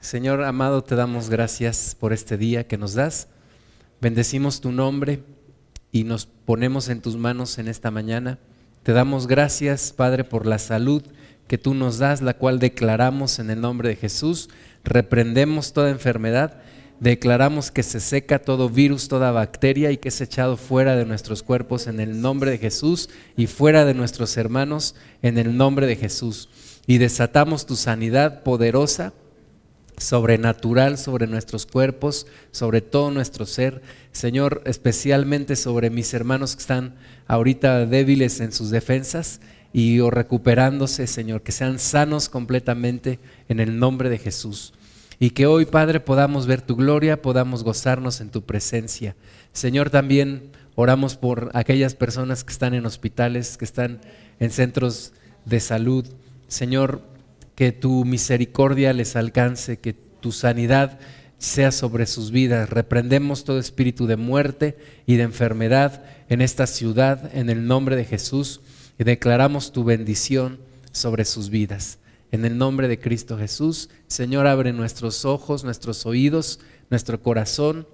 Señor amado, te damos gracias por este día que nos das. Bendecimos tu nombre y nos ponemos en tus manos en esta mañana. Te damos gracias, Padre, por la salud que tú nos das, la cual declaramos en el nombre de Jesús. Reprendemos toda enfermedad, declaramos que se seca todo virus, toda bacteria y que es echado fuera de nuestros cuerpos en el nombre de Jesús y fuera de nuestros hermanos en el nombre de Jesús. Y desatamos tu sanidad poderosa sobrenatural sobre nuestros cuerpos, sobre todo nuestro ser. Señor, especialmente sobre mis hermanos que están ahorita débiles en sus defensas y o recuperándose, Señor, que sean sanos completamente en el nombre de Jesús. Y que hoy, Padre, podamos ver tu gloria, podamos gozarnos en tu presencia. Señor, también oramos por aquellas personas que están en hospitales, que están en centros de salud. Señor, que tu misericordia les alcance, que tu sanidad sea sobre sus vidas. Reprendemos todo espíritu de muerte y de enfermedad en esta ciudad en el nombre de Jesús y declaramos tu bendición sobre sus vidas. En el nombre de Cristo Jesús, Señor, abre nuestros ojos, nuestros oídos, nuestro corazón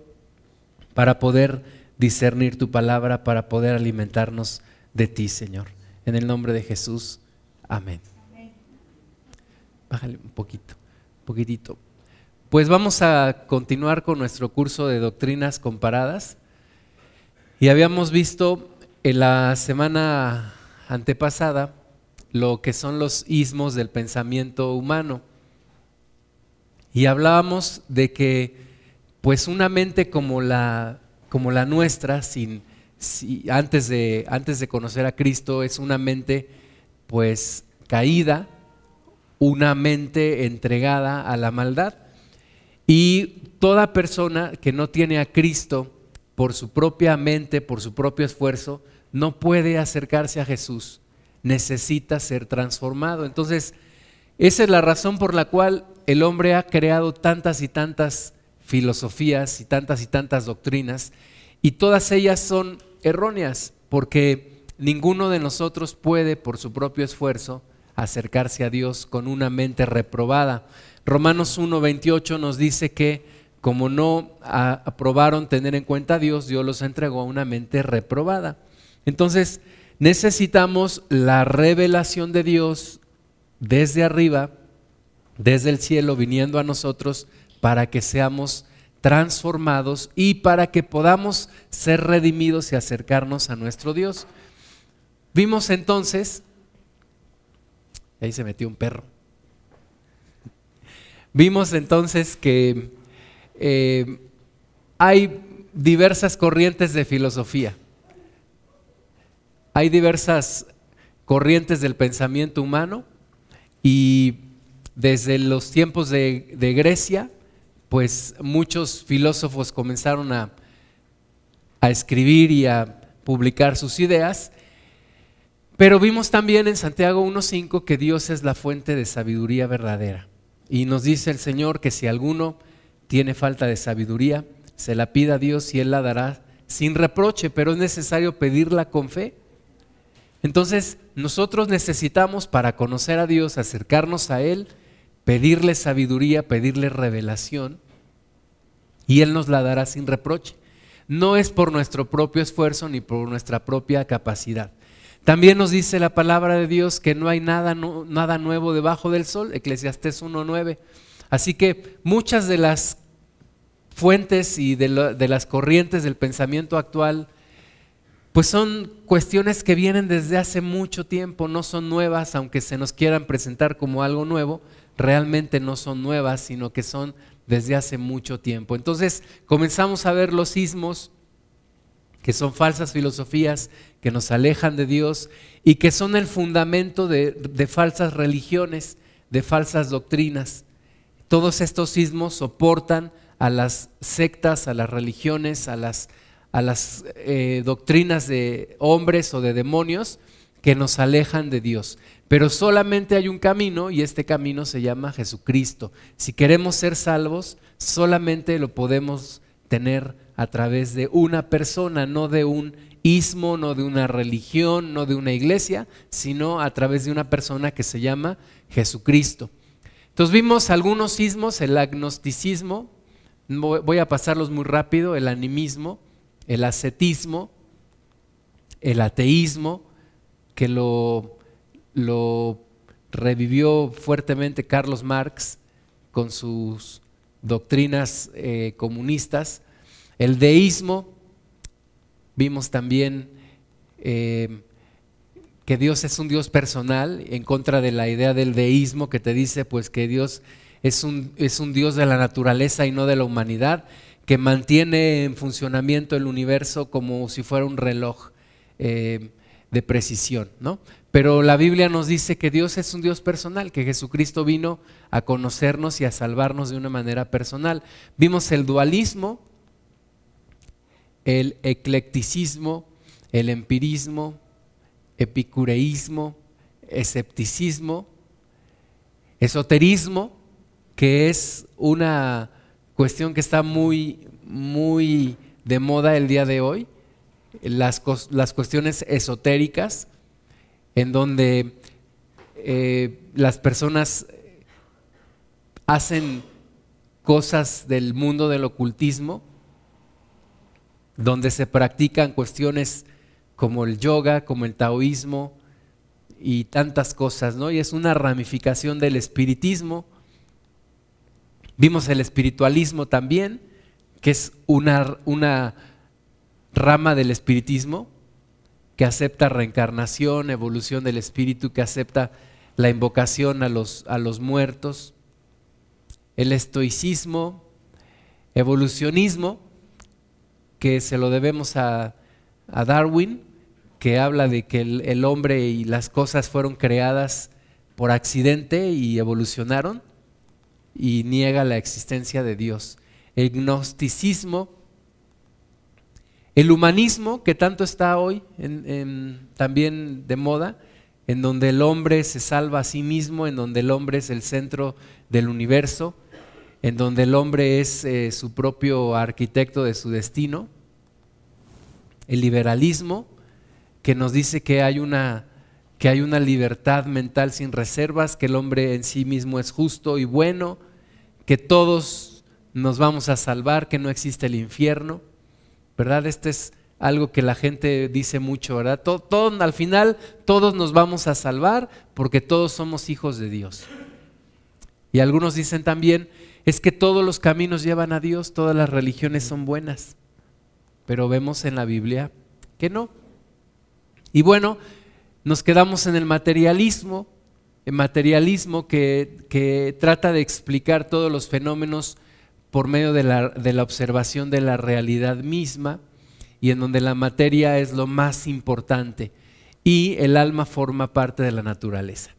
para poder discernir tu palabra, para poder alimentarnos de ti, Señor. En el nombre de Jesús, amén. Bájale un poquito, un poquitito. Pues vamos a continuar con nuestro curso de doctrinas comparadas. Y habíamos visto en la semana antepasada lo que son los ismos del pensamiento humano. Y hablábamos de que pues una mente como la, como la nuestra, sin, antes, de, antes de conocer a Cristo, es una mente pues caída, una mente entregada a la maldad. Y toda persona que no tiene a Cristo por su propia mente, por su propio esfuerzo, no puede acercarse a Jesús. Necesita ser transformado. Entonces, esa es la razón por la cual el hombre ha creado tantas y tantas filosofías y tantas y tantas doctrinas, y todas ellas son erróneas, porque ninguno de nosotros puede, por su propio esfuerzo, acercarse a Dios con una mente reprobada. Romanos 1.28 nos dice que como no aprobaron tener en cuenta a Dios, Dios los entregó a una mente reprobada. Entonces, necesitamos la revelación de Dios desde arriba, desde el cielo, viniendo a nosotros para que seamos transformados y para que podamos ser redimidos y acercarnos a nuestro Dios. Vimos entonces ahí se metió un perro. Vimos entonces que eh, hay diversas corrientes de filosofía. Hay diversas corrientes del pensamiento humano y desde los tiempos de, de Grecia, pues muchos filósofos comenzaron a, a escribir y a publicar sus ideas pero vimos también en Santiago 1.5 que Dios es la fuente de sabiduría verdadera. Y nos dice el Señor que si alguno tiene falta de sabiduría, se la pida a Dios y Él la dará sin reproche, pero es necesario pedirla con fe. Entonces, nosotros necesitamos para conocer a Dios, acercarnos a Él, pedirle sabiduría, pedirle revelación, y Él nos la dará sin reproche. No es por nuestro propio esfuerzo ni por nuestra propia capacidad. También nos dice la palabra de Dios que no hay nada, nuevo debajo del sol, Eclesiastés 1.9. Así que muchas de las fuentes y de, de las corrientes del pensamiento actual, pues son cuestiones que vienen desde hace mucho tiempo, no son nuevas, aunque se nos quieran presentar como algo nuevo, realmente no son nuevas, sino que son desde hace mucho tiempo. Entonces comenzamos a ver los sismos, que son falsas filosofías que nos alejan de Dios y que son el fundamento de, falsas religiones, de falsas doctrinas. Todos estos sismos soportan a las sectas, a las religiones, a las, a las eh, doctrinas de hombres o de demonios que nos alejan de Dios. Pero solamente hay un camino y este camino se llama Jesucristo. Si queremos ser salvos, solamente lo podemos tener a través de una persona, no de un ismo, no de una religión, no de una iglesia, sino a través de una persona que se llama Jesucristo. Entonces vimos algunos sismos, el agnosticismo, voy a pasarlos muy rápido, el animismo, el ascetismo, el ateísmo, que lo, lo revivió fuertemente Carlos Marx con sus doctrinas eh, comunistas, el deísmo, vimos también eh, que Dios es un Dios personal, en contra de la idea del deísmo que te dice pues que Dios es un, es un Dios de la naturaleza y no de la humanidad, que mantiene en funcionamiento el universo como si fuera un reloj eh, de precisión, ¿no? Pero la Biblia nos dice que Dios es un Dios personal, que Jesucristo vino a conocernos y a salvarnos de una manera personal. Vimos el dualismo, el eclecticismo, el empirismo, epicureísmo, escepticismo, esoterismo, que es una cuestión que está muy, muy de moda el día de hoy, las, las cuestiones esotéricas, en donde eh, las personas hacen cosas del mundo del ocultismo, donde se practican cuestiones como el yoga, como el taoísmo y tantas cosas, ¿no? Y es una ramificación del espiritismo. Vimos el espiritualismo también, que es una, una rama del espiritismo que acepta reencarnación, evolución del espíritu, que acepta la invocación a los, a los muertos. El estoicismo, evolucionismo, que se lo debemos a a Darwin, que habla de que el, hombre y las cosas fueron creadas por accidente y evolucionaron, y niega la existencia de Dios. El gnosticismo, el humanismo, que tanto está hoy también de moda, en donde el hombre se salva a sí mismo, en donde el hombre es el centro del universo, en donde el hombre es eh, su propio arquitecto de su destino el liberalismo, que nos dice que hay una que hay una libertad mental sin reservas, que el hombre en sí mismo es justo y bueno, que todos nos vamos a salvar, que no existe el infierno, ¿verdad? Este es algo que la gente dice mucho, ¿verdad? Todo, al final todos nos vamos a salvar porque todos somos hijos de Dios. Y algunos dicen también, es que todos los caminos llevan a Dios, todas las religiones son buenas pero vemos en la Biblia que no. Y bueno, nos quedamos en el materialismo, el materialismo que, trata de explicar todos los fenómenos por medio de la, de la observación de la realidad misma y en donde la materia es lo más importante y el alma forma parte de la naturaleza.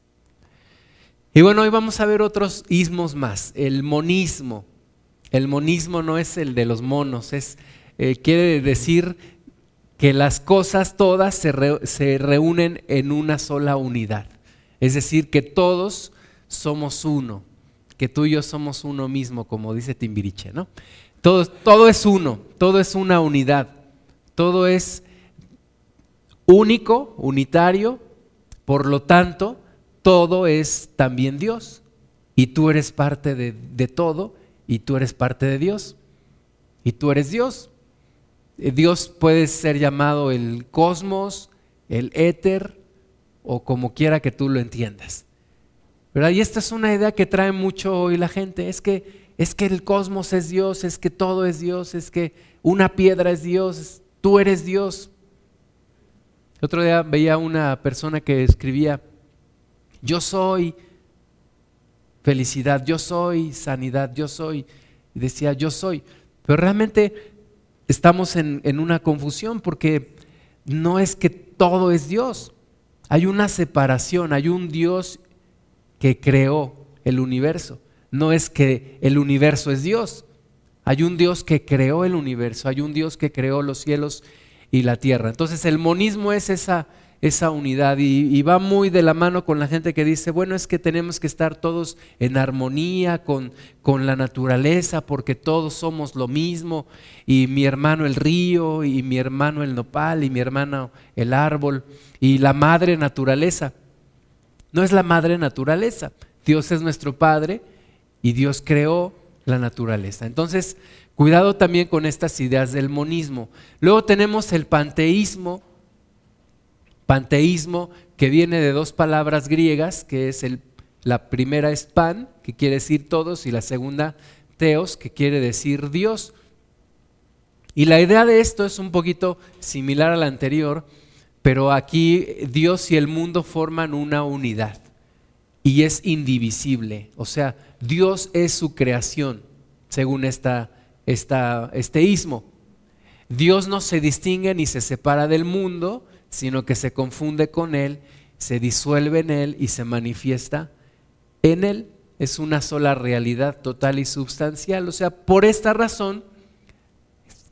Y bueno, hoy vamos a ver otros ismos más. El monismo. El monismo no es el de los monos, es eh, quiere decir que las cosas todas se, reúnen en una sola unidad. Es decir, que todos somos uno, que tú y yo somos uno mismo, como dice Timbiriche, ¿no? Todo, todo es uno, todo es una unidad, todo es único, unitario, por lo tanto, todo es también Dios. Y tú eres parte de todo, y tú eres parte de Dios, y tú eres Dios. Eh, Dios puede ser llamado el cosmos, el éter o como quiera que tú lo entiendas. ¿Verdad? Y esta es una idea que trae mucho hoy la gente, es que es que el cosmos es Dios, es que todo es Dios, es que una piedra es Dios, tú eres Dios. otro día veía una persona que escribía, yo soy felicidad, yo soy sanidad, yo soy, y decía, yo soy. Pero realmente estamos en, una confusión porque no es que todo es Dios. Hay una separación, hay un Dios que creó el universo. No es que el universo es Dios. Hay un Dios que creó el universo, hay un Dios que creó los cielos y la tierra. Entonces el monismo es esa esa unidad y, va muy de la mano con la gente que dice, bueno, es que tenemos que estar todos en armonía con, con la naturaleza porque todos somos lo mismo y mi hermano el río y mi hermano el nopal y mi hermano el árbol y la madre naturaleza. No es la madre naturaleza. Dios es nuestro Padre y Dios creó la naturaleza. Entonces, cuidado también con estas ideas del monismo. Luego tenemos el panteísmo, panteísmo que viene de dos palabras griegas, que es el, la primera es pan, que quiere decir todos, y la segunda teos, que quiere decir Dios. Y la idea de esto es un poquito similar a la anterior, pero aquí Dios y el mundo forman una unidad y es indivisible. O sea, Dios es su creación, según esta, esta, este. Dios no se distingue ni se separa del mundo, sino que se confunde con Él, se disuelve en Él y se manifiesta en Él. Es una sola realidad total y substancial. O sea, por esta razón,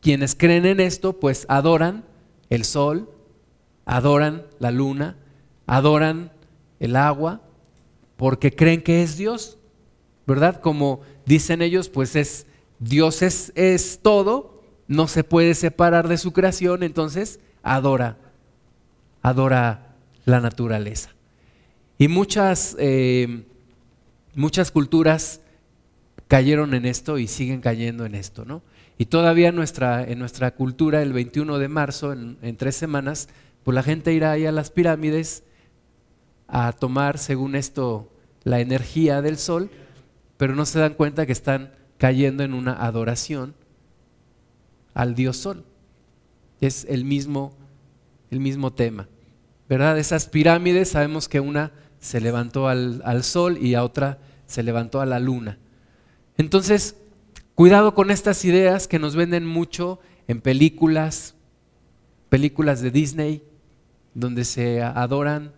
quienes creen en esto, pues adoran el sol, adoran la luna, adoran el agua, porque creen que es Dios, ¿verdad? Como dicen ellos, pues es Dios es, es todo, no se puede separar de su creación, entonces adora, adora la naturaleza. Y muchas, eh, muchas culturas cayeron en esto y siguen cayendo en esto, ¿no? Y todavía en nuestra, en nuestra cultura, el 21 de marzo, en, en tres semanas, pues la gente irá ahí a las pirámides a tomar, según esto, la energía del sol, pero no se dan cuenta que están cayendo en una adoración al dios sol. Es el mismo, el mismo tema. ¿Verdad? Esas pirámides sabemos que una se levantó al, al sol y a otra se levantó a la luna. Entonces, cuidado con estas ideas que nos venden mucho en películas, películas de Disney, donde se adoran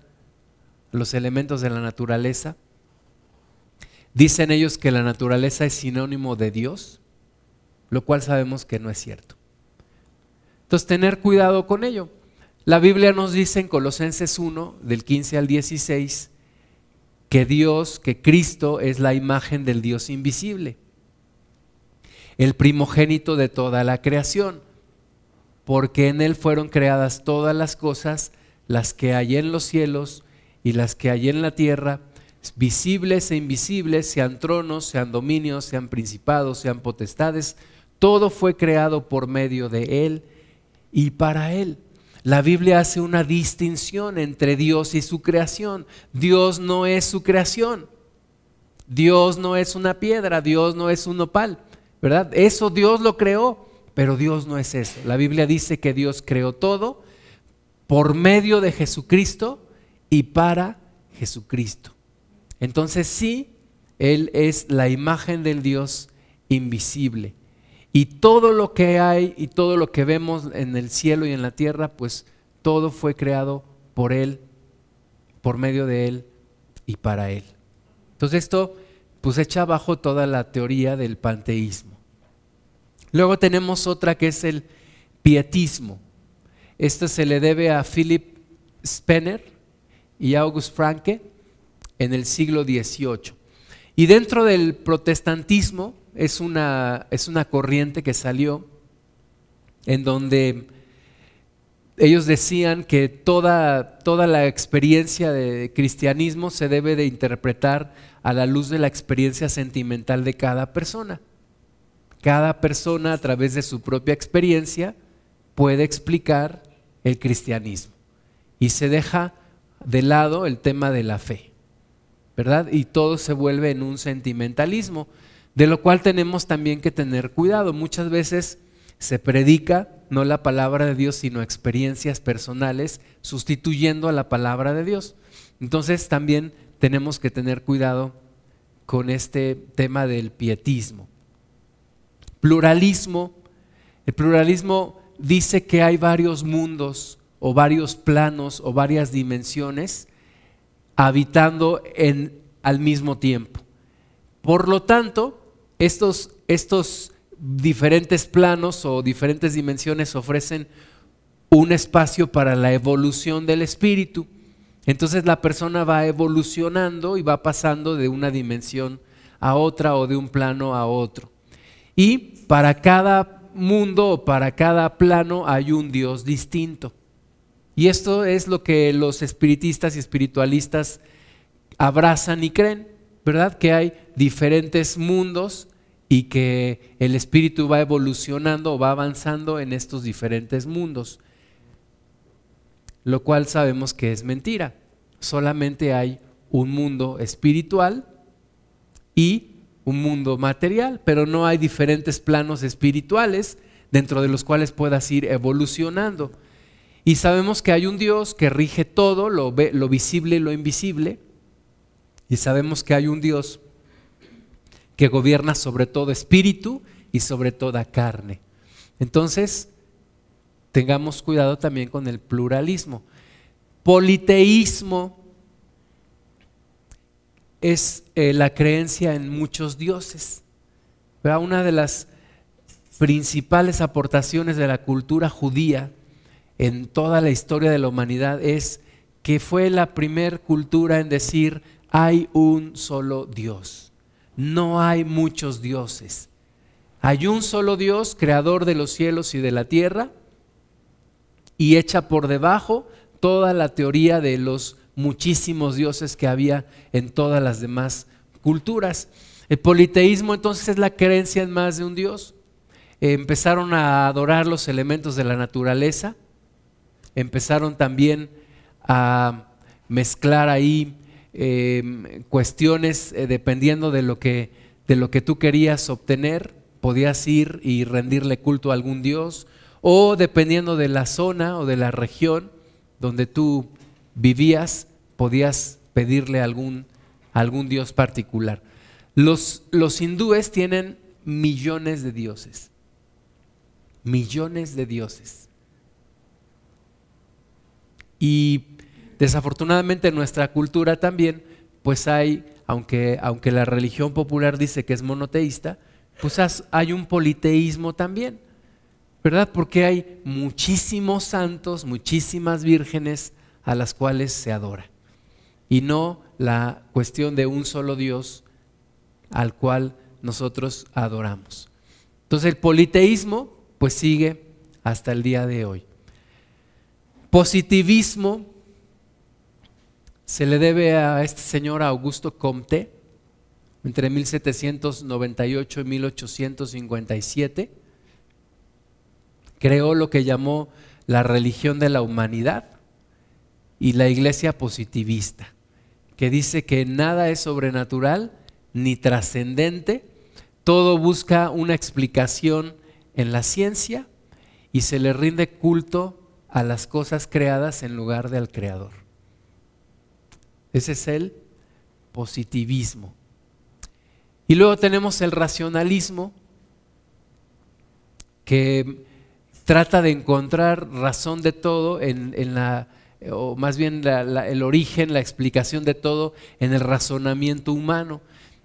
los elementos de la naturaleza. Dicen ellos que la naturaleza es sinónimo de Dios, lo cual sabemos que no es cierto. Entonces, tener cuidado con ello. La Biblia nos dice en Colosenses 1, del 15 al 16, que Dios, que Cristo es la imagen del Dios invisible, el primogénito de toda la creación porque en Él fueron creadas todas las cosas, las que hay en los cielos y las que hay en la tierra, visibles e invisibles, sean tronos, sean dominios, sean principados, sean potestades, todo fue creado por medio de Él y para Él. La Biblia hace una distinción entre Dios y su creación. Dios no es su creación. Dios no es una piedra, Dios no es un opal, ¿verdad? Eso Dios lo creó. Pero Dios no es eso. La Biblia dice que Dios creó todo por medio de Jesucristo y para Jesucristo. Entonces sí, Él es la imagen del Dios invisible. Y todo lo que hay y todo lo que vemos en el cielo y en la tierra, pues todo fue creado por Él, por medio de Él y para Él. Entonces esto pues echa abajo toda la teoría del panteísmo. Luego tenemos otra que es el pietismo. Esta se le debe a Philip Spener y August Franke en el siglo XVIII. Y dentro del protestantismo es una, es una corriente que salió en donde ellos decían que toda, toda la experiencia de cristianismo se debe de interpretar a la luz de la experiencia sentimental de cada persona. Cada persona a través de su propia experiencia puede explicar el cristianismo y se deja de lado el tema de la fe, ¿verdad? Y todo se vuelve en un sentimentalismo, de lo cual tenemos también que tener cuidado. Muchas veces se predica no la palabra de Dios, sino experiencias personales, sustituyendo a la palabra de Dios. Entonces también tenemos que tener cuidado con este tema del pietismo pluralismo. El pluralismo dice que hay varios mundos o varios planos o varias dimensiones habitando en, al mismo tiempo. Por lo tanto, estos, estos diferentes planos o diferentes dimensiones ofrecen un espacio para la evolución del espíritu. Entonces la persona va evolucionando y va pasando de una dimensión a otra o de un plano a otro. Y para cada mundo o para cada plano hay un Dios distinto. Y esto es lo que los espiritistas y espiritualistas abrazan y creen. ¿verdad? Que hay diferentes mundos y que el espíritu va evolucionando o va avanzando en estos diferentes mundos. Lo cual sabemos que es mentira. Solamente hay un mundo espiritual y un mundo material, pero no hay diferentes planos espirituales dentro de los cuales puedas ir evolucionando. Y sabemos que hay un Dios que rige todo, lo, lo visible y lo invisible. Y sabemos que hay un Dios que gobierna sobre todo espíritu y sobre toda carne. Entonces, tengamos cuidado también con el pluralismo. Politeísmo es eh, la creencia en muchos dioses. Una de las principales aportaciones de la cultura judía en toda la historia de la humanidad es que fue la primer cultura en decir hay un solo Dios, no hay muchos dioses. Hay un solo Dios, creador de los cielos y de la tierra, y echa por debajo toda la teoría de los muchísimos dioses que había en todas las demás culturas. El politeísmo entonces es la creencia en más de un Dios. empezaron a adorar los elementos de la naturaleza, empezaron también a mezclar ahí em, cuestiones eh, dependiendo de lo, que, de lo que tú querías obtener, podías ir y rendirle culto a algún dios, o dependiendo de la zona o de la región donde tú vivías, podías pedirle algún, algún dios particular. Los, los hindúes tienen millones de dioses, millones de dioses. Y desafortunadamente en nuestra cultura también, pues hay, aunque, aunque la religión popular dice que es monoteísta, pues hay un politeísmo también, ¿verdad? Porque hay muchísimos santos, muchísimas vírgenes a las cuales se adora. Y no la cuestión de un solo Dios al cual nosotros adoramos. Entonces el politeísmo pues sigue hasta el día de hoy. Positivismo se le debe a este señor Augusto Comte entre 1798 y 1857. Creó lo que llamó la religión de la humanidad y la iglesia positivista, que dice que nada es sobrenatural ni trascendente, todo busca una explicación en la ciencia y se le rinde culto a las cosas creadas en lugar del creador. Ese es el positivismo. Y luego tenemos el racionalismo que trata de encontrar razón de todo en, la, o más bien el origen, la explicación de todo en el razonamiento humano.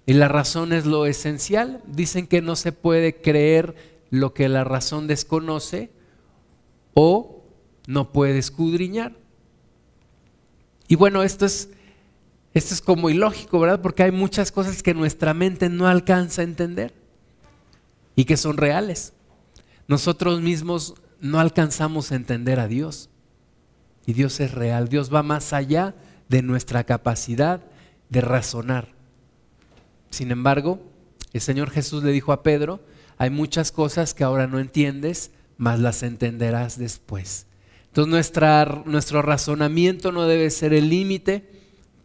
Y la razón es lo esencial. Dicen que no se puede creer lo que la razón desconoce o no puede escudriñar. Y bueno, esto es, esto es como ilógico, ¿verdad? Porque hay muchas cosas que nuestra mente no alcanza a entender y que son reales. Nosotros mismos no alcanzamos a entender a Dios. Y Dios es real. Dios va más allá de nuestra capacidad de razonar. Sin embargo, el Señor Jesús le dijo a Pedro, hay muchas cosas que ahora no entiendes, mas las entenderás después. Entonces nuestro razonamiento no debe ser el límite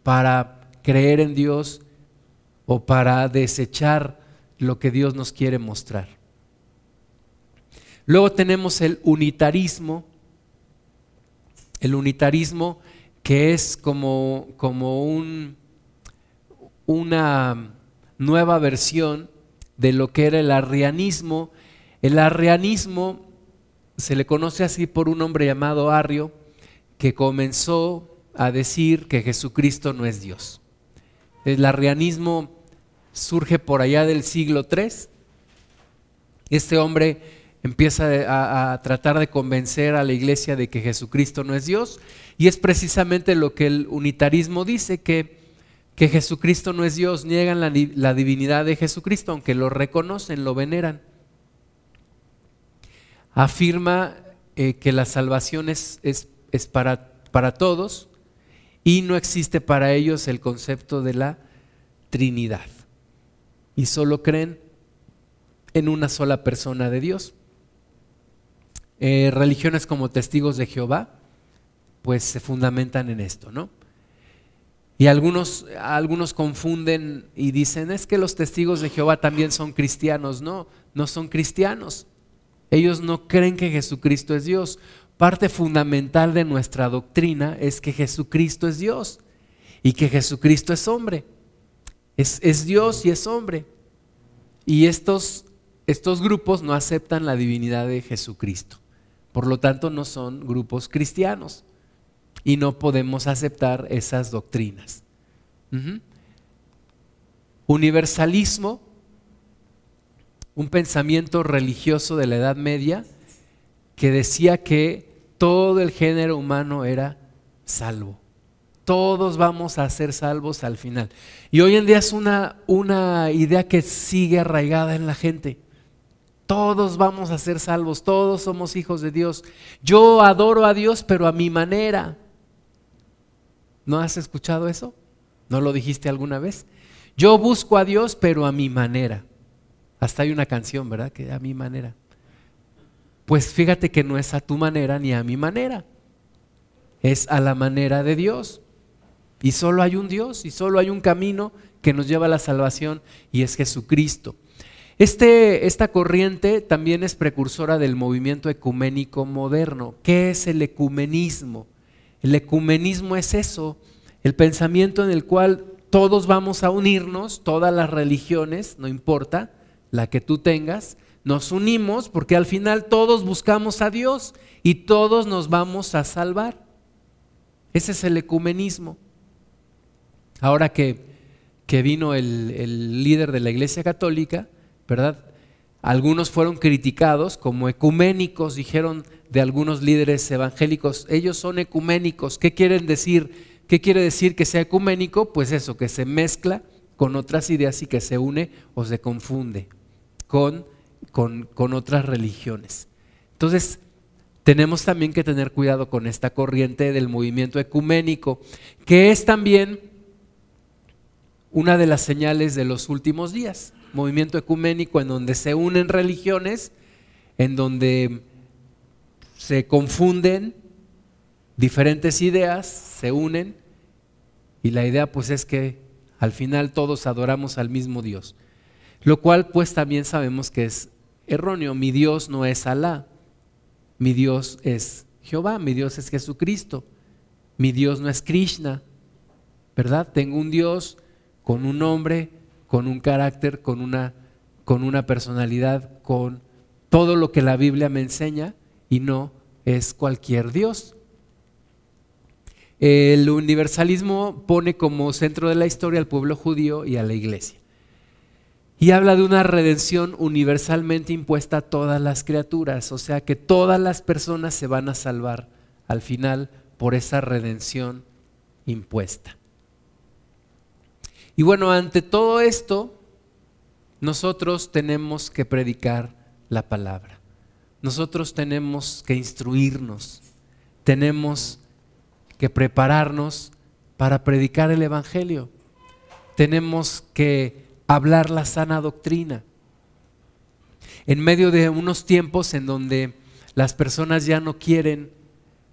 para creer en Dios o para desechar lo que Dios nos quiere mostrar. Luego tenemos el unitarismo, el unitarismo que es como, como un, una nueva versión de lo que era el arrianismo. El arrianismo se le conoce así por un hombre llamado Arrio que comenzó a decir que Jesucristo no es Dios. El arrianismo surge por allá del siglo III. Este hombre empieza a, tratar de convencer a la iglesia de que Jesucristo no es Dios y es precisamente lo que el unitarismo dice, que, que Jesucristo no es Dios, niegan la divinidad de Jesucristo, aunque lo reconocen, lo veneran afirma eh, que la salvación es, es, para, para todos y no existe para ellos el concepto de la Trinidad y solo creen en una sola persona de Dios. Eh, religiones como testigos de Jehová, pues se fundamentan en esto, ¿no? Y algunos, algunos confunden y dicen, es que los testigos de Jehová también son cristianos. No, no son cristianos. Ellos no creen que Jesucristo es Dios. Parte fundamental de nuestra doctrina es que Jesucristo es Dios y que Jesucristo es hombre. Es, es Dios y es hombre. Y estos, estos grupos no aceptan la divinidad de Jesucristo. Por lo tanto, no son grupos cristianos y no podemos aceptar esas doctrinas. Universalismo, un pensamiento religioso de la Edad Media que decía que todo el género humano era salvo. Todos vamos a ser salvos al final. Y hoy en día es una, una idea que sigue arraigada en la gente. Todos vamos a ser salvos, todos somos hijos de Dios. Yo adoro a Dios, pero a mi manera. ¿No has escuchado eso? ¿No lo dijiste alguna vez? Yo busco a Dios, pero a mi manera. Hasta hay una canción, ¿verdad? Que a mi manera. Pues fíjate que no es a tu manera ni a mi manera. Es a la manera de Dios. Y solo hay un Dios y solo hay un camino que nos lleva a la salvación y es Jesucristo. Este, esta corriente también es precursora del movimiento ecuménico moderno. ¿Qué es el ecumenismo? El ecumenismo es eso, el pensamiento en el cual todos vamos a unirnos, todas las religiones, no importa la que tú tengas, nos unimos porque al final todos buscamos a Dios y todos nos vamos a salvar. Ese es el ecumenismo. Ahora que, que vino el, el líder de la Iglesia Católica, ¿verdad? Algunos fueron criticados como ecuménicos, dijeron de algunos líderes evangélicos, ellos son ecuménicos. ¿Qué quieren decir? ¿Qué quiere decir que sea ecuménico? Pues eso, que se mezcla con otras ideas y que se une o se confunde con, con, otras religiones. Entonces, tenemos también que tener cuidado con esta corriente del movimiento ecuménico, que es también una de las señales de los últimos días movimiento ecuménico en donde se unen religiones, en donde se confunden diferentes ideas, se unen y la idea pues es que al final todos adoramos al mismo Dios. Lo cual pues también sabemos que es erróneo. Mi Dios no es Alá, mi Dios es Jehová, mi Dios es Jesucristo, mi Dios no es Krishna, ¿verdad? Tengo un Dios con un nombre, con un carácter, con una, con una personalidad, con todo lo que la Biblia me enseña y no es cualquier Dios. El universalismo pone como centro de la historia al pueblo judío y a la iglesia. Y habla de una redención universalmente impuesta a todas las criaturas, o sea que todas las personas se van a salvar al final por esa redención impuesta. Y bueno, ante todo esto, nosotros tenemos que predicar la palabra. Nosotros tenemos que instruirnos, tenemos que prepararnos para predicar el Evangelio. Tenemos que hablar la sana doctrina. En medio de unos tiempos en donde las personas ya no quieren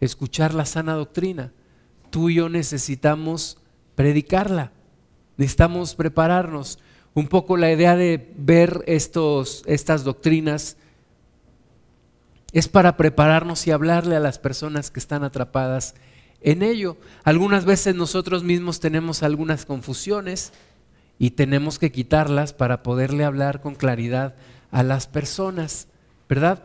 escuchar la sana doctrina, tú y yo necesitamos predicarla. Necesitamos prepararnos. Un poco la idea de ver estos, estas doctrinas es para prepararnos y hablarle a las personas que están atrapadas en ello. Algunas veces nosotros mismos tenemos algunas confusiones y tenemos que quitarlas para poderle hablar con claridad a las personas, ¿verdad?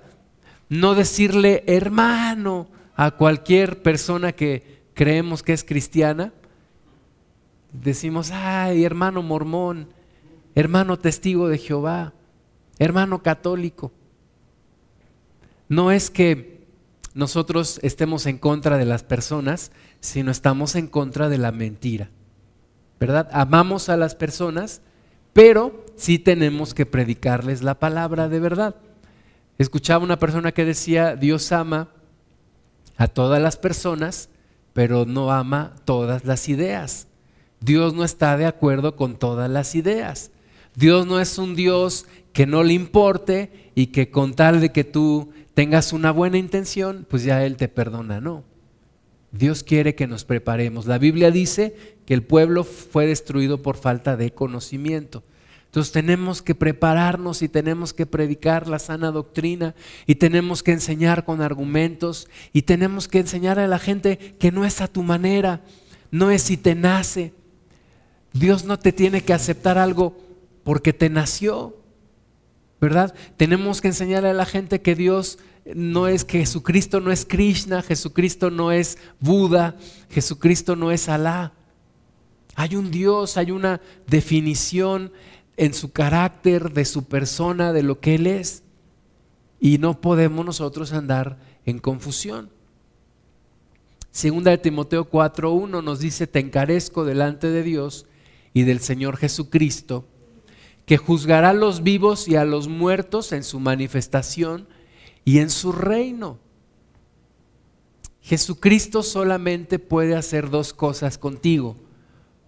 No decirle hermano a cualquier persona que creemos que es cristiana, decimos, ay, hermano mormón, hermano testigo de Jehová, hermano católico. No es que nosotros estemos en contra de las personas, sino estamos en contra de la mentira. ¿Verdad? Amamos a las personas, pero sí tenemos que predicarles la palabra de verdad. Escuchaba una persona que decía, Dios ama a todas las personas, pero no ama todas las ideas. Dios no está de acuerdo con todas las ideas. Dios no es un Dios que no le importe y que con tal de que tú tengas una buena intención, pues ya Él te perdona. No. Dios quiere que nos preparemos. La Biblia dice que el pueblo fue destruido por falta de conocimiento. Entonces tenemos que prepararnos y tenemos que predicar la sana doctrina y tenemos que enseñar con argumentos y tenemos que enseñar a la gente que no es a tu manera, no es si te nace. Dios no te tiene que aceptar algo porque te nació, ¿verdad? Tenemos que enseñar a la gente que Dios no es que Jesucristo no es Krishna, Jesucristo no es Buda, Jesucristo no es Alá. Hay un Dios, hay una definición en su carácter, de su persona, de lo que Él es. Y no podemos nosotros andar en confusión. Segunda de Timoteo 4.1 nos dice, te encarezco delante de Dios y del Señor Jesucristo, que juzgará a los vivos y a los muertos en su manifestación y en su reino. Jesucristo solamente puede hacer dos cosas contigo,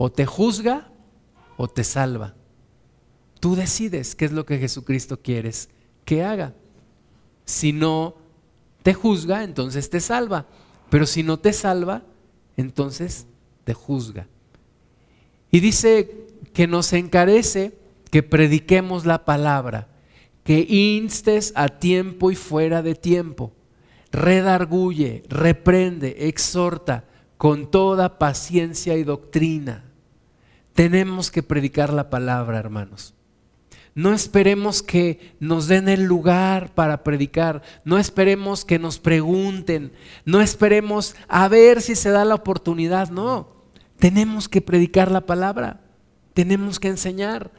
o te juzga o te salva. Tú decides qué es lo que Jesucristo quieres que haga. Si no te juzga, entonces te salva. Pero si no te salva, entonces te juzga. Y dice que nos encarece que prediquemos la palabra, que instes a tiempo y fuera de tiempo, redarguye, reprende, exhorta con toda paciencia y doctrina. Tenemos que predicar la palabra, hermanos. No esperemos que nos den el lugar para predicar. No esperemos que nos pregunten. No esperemos a ver si se da la oportunidad. No, tenemos que predicar la palabra. Tenemos que enseñar.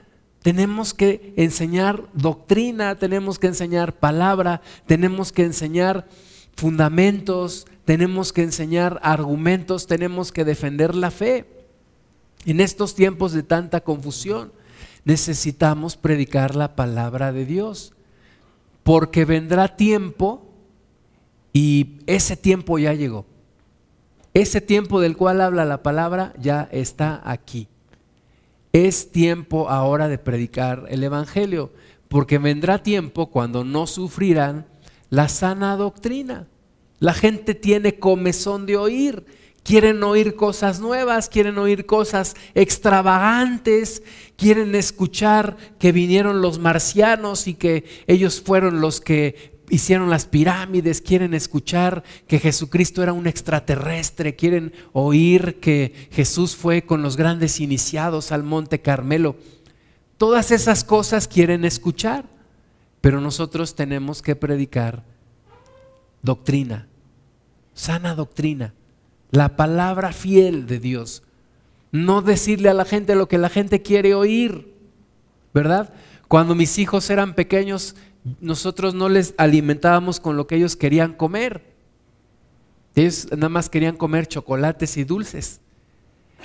Tenemos que enseñar doctrina. Tenemos que enseñar palabra. Tenemos que enseñar fundamentos. Tenemos que enseñar argumentos. Tenemos que defender la fe. En estos tiempos de tanta confusión necesitamos predicar la palabra de Dios, porque vendrá tiempo y ese tiempo ya llegó. Ese tiempo del cual habla la palabra ya está aquí. Es tiempo ahora de predicar el Evangelio, porque vendrá tiempo cuando no sufrirán la sana doctrina. La gente tiene comezón de oír Quieren oír cosas nuevas, quieren oír cosas extravagantes, quieren escuchar que vinieron los marcianos y que ellos fueron los que hicieron las pirámides, quieren escuchar que Jesucristo era un extraterrestre, quieren oír que Jesús fue con los grandes iniciados al Monte Carmelo. Todas esas cosas quieren escuchar, pero nosotros tenemos que predicar doctrina, sana doctrina la palabra fiel de Dios. No decirle a la gente lo que la gente quiere oír, ¿verdad? Cuando mis hijos eran pequeños, nosotros no les alimentábamos con lo que ellos querían comer. Ellos nada más querían comer chocolates y dulces.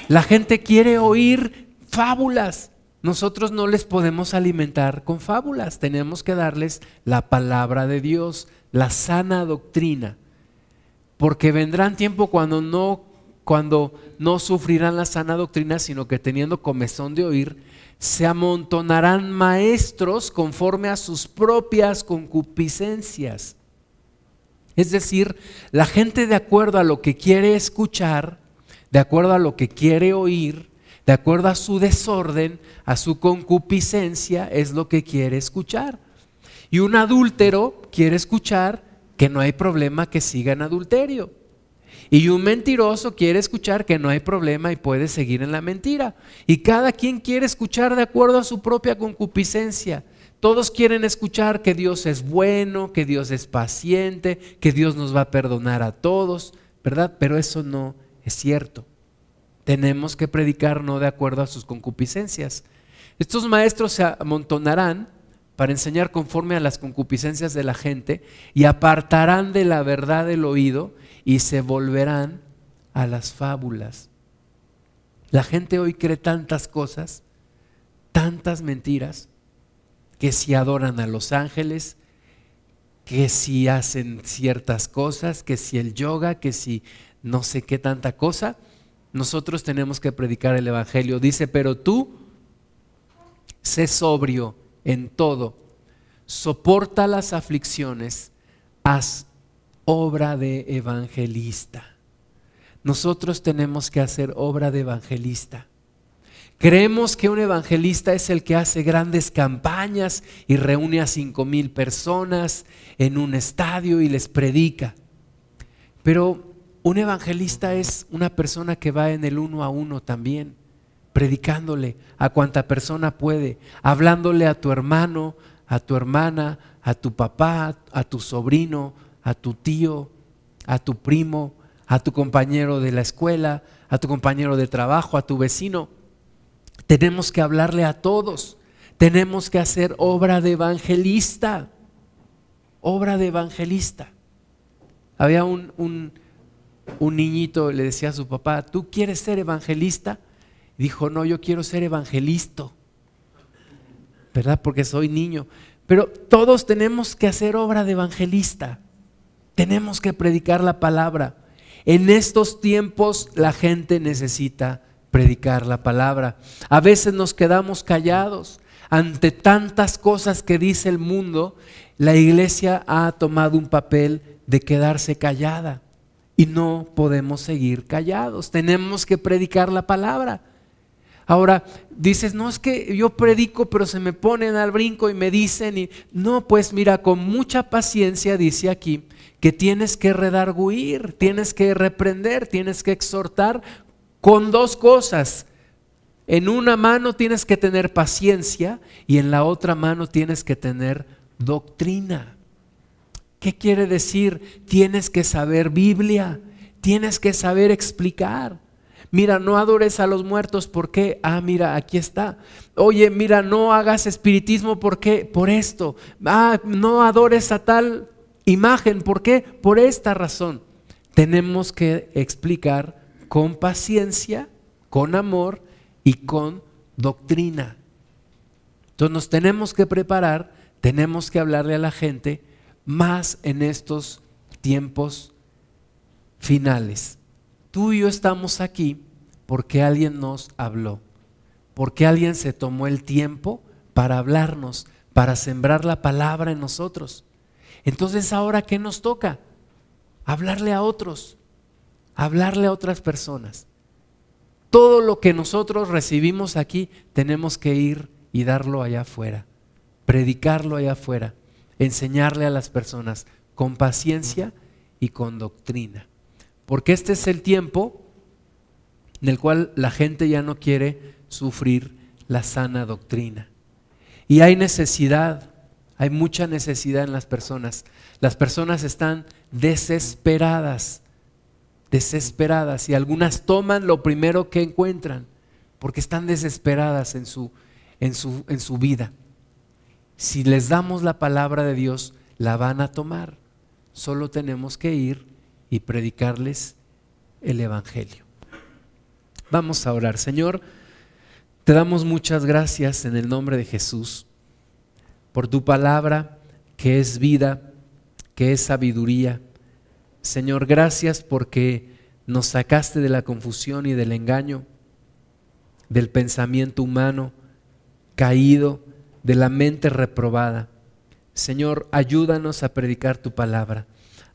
La gente quiere oír fábulas. Nosotros no les podemos alimentar con fábulas. Tenemos que darles la palabra de Dios, la sana doctrina porque vendrán tiempo cuando no, cuando no sufrirán la sana doctrina, sino que teniendo comezón de oír, se amontonarán maestros conforme a sus propias concupiscencias. Es decir, la gente de acuerdo a lo que quiere escuchar, de acuerdo a lo que quiere oír, de acuerdo a su desorden, a su concupiscencia, es lo que quiere escuchar. Y un adúltero quiere escuchar que no hay problema que siga en adulterio. Y un mentiroso quiere escuchar que no hay problema y puede seguir en la mentira. Y cada quien quiere escuchar de acuerdo a su propia concupiscencia. Todos quieren escuchar que Dios es bueno, que Dios es paciente, que Dios nos va a perdonar a todos, ¿verdad? Pero eso no es cierto. Tenemos que predicar no de acuerdo a sus concupiscencias. Estos maestros se amontonarán para enseñar conforme a las concupiscencias de la gente y apartarán de la verdad el oído y se volverán a las fábulas. La gente hoy cree tantas cosas, tantas mentiras, que si adoran a los ángeles, que si hacen ciertas cosas, que si el yoga, que si no sé qué tanta cosa, nosotros tenemos que predicar el Evangelio. Dice, pero tú sé sobrio en todo, soporta las aflicciones, haz obra de evangelista. Nosotros tenemos que hacer obra de evangelista. Creemos que un evangelista es el que hace grandes campañas y reúne a cinco mil personas en un estadio y les predica. Pero un evangelista es una persona que va en el uno a uno también, predicándole a cuanta persona puede, hablándole a tu hermano, a tu hermana, a tu papá, a tu sobrino, a tu tío, a tu primo, a tu compañero de la escuela, a tu compañero de trabajo, a tu vecino. Tenemos que hablarle a todos. Tenemos que hacer obra de evangelista. Obra de evangelista. Había un, un, un niñito, le decía a su papá, ¿tú quieres ser evangelista? Dijo, no, yo quiero ser evangelista. ¿Verdad? Porque soy niño. Pero todos tenemos que hacer obra de evangelista. Tenemos que predicar la palabra. En estos tiempos la gente necesita predicar la palabra. A veces nos quedamos callados ante tantas cosas que dice el mundo. La iglesia ha tomado un papel de quedarse callada y no podemos seguir callados. Tenemos que predicar la palabra. Ahora, dices, no es que yo predico, pero se me ponen al brinco y me dicen, y no, pues mira, con mucha paciencia dice aquí que tienes que redarguir, tienes que reprender, tienes que exhortar con dos cosas. En una mano tienes que tener paciencia y en la otra mano tienes que tener doctrina. ¿Qué quiere decir? Tienes que saber Biblia, tienes que saber explicar. Mira, no adores a los muertos, ¿por qué? Ah, mira, aquí está. Oye, mira, no hagas espiritismo, ¿por qué? Por esto. Ah, no adores a tal imagen, ¿por qué? Por esta razón. Tenemos que explicar con paciencia, con amor y con doctrina. Entonces nos tenemos que preparar, tenemos que hablarle a la gente más en estos tiempos finales. Tú y yo estamos aquí porque alguien nos habló, porque alguien se tomó el tiempo para hablarnos, para sembrar la palabra en nosotros. Entonces ahora, ¿qué nos toca? Hablarle a otros, hablarle a otras personas. Todo lo que nosotros recibimos aquí tenemos que ir y darlo allá afuera, predicarlo allá afuera, enseñarle a las personas con paciencia y con doctrina. Porque este es el tiempo en el cual la gente ya no quiere sufrir la sana doctrina. Y hay necesidad, hay mucha necesidad en las personas. Las personas están desesperadas desesperadas y algunas toman lo primero que encuentran porque están desesperadas en su, en su, en su vida. Si les damos la palabra de Dios, la van a tomar. Solo tenemos que ir y predicarles el Evangelio. Vamos a orar. Señor, te damos muchas gracias en el nombre de Jesús por tu palabra que es vida, que es sabiduría Señor, gracias porque nos sacaste de la confusión y del engaño, del pensamiento humano caído, de la mente reprobada. Señor, ayúdanos a predicar tu palabra.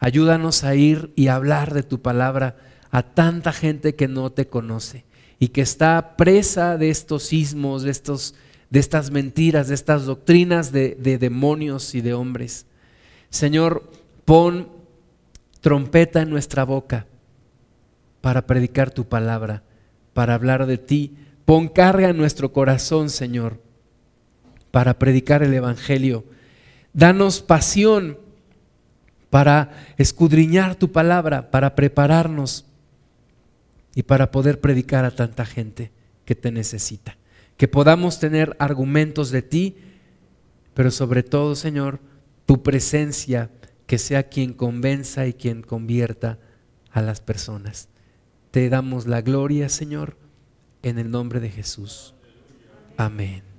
Ayúdanos a ir y hablar de tu palabra a tanta gente que no te conoce y que está presa de estos sismos, de, estos, de estas mentiras, de estas doctrinas de, de demonios y de hombres. Señor, pon trompeta en nuestra boca para predicar tu palabra, para hablar de ti. Pon carga en nuestro corazón, Señor, para predicar el Evangelio. Danos pasión para escudriñar tu palabra, para prepararnos y para poder predicar a tanta gente que te necesita. Que podamos tener argumentos de ti, pero sobre todo, Señor, tu presencia que sea quien convenza y quien convierta a las personas. Te damos la gloria, Señor, en el nombre de Jesús. Amén.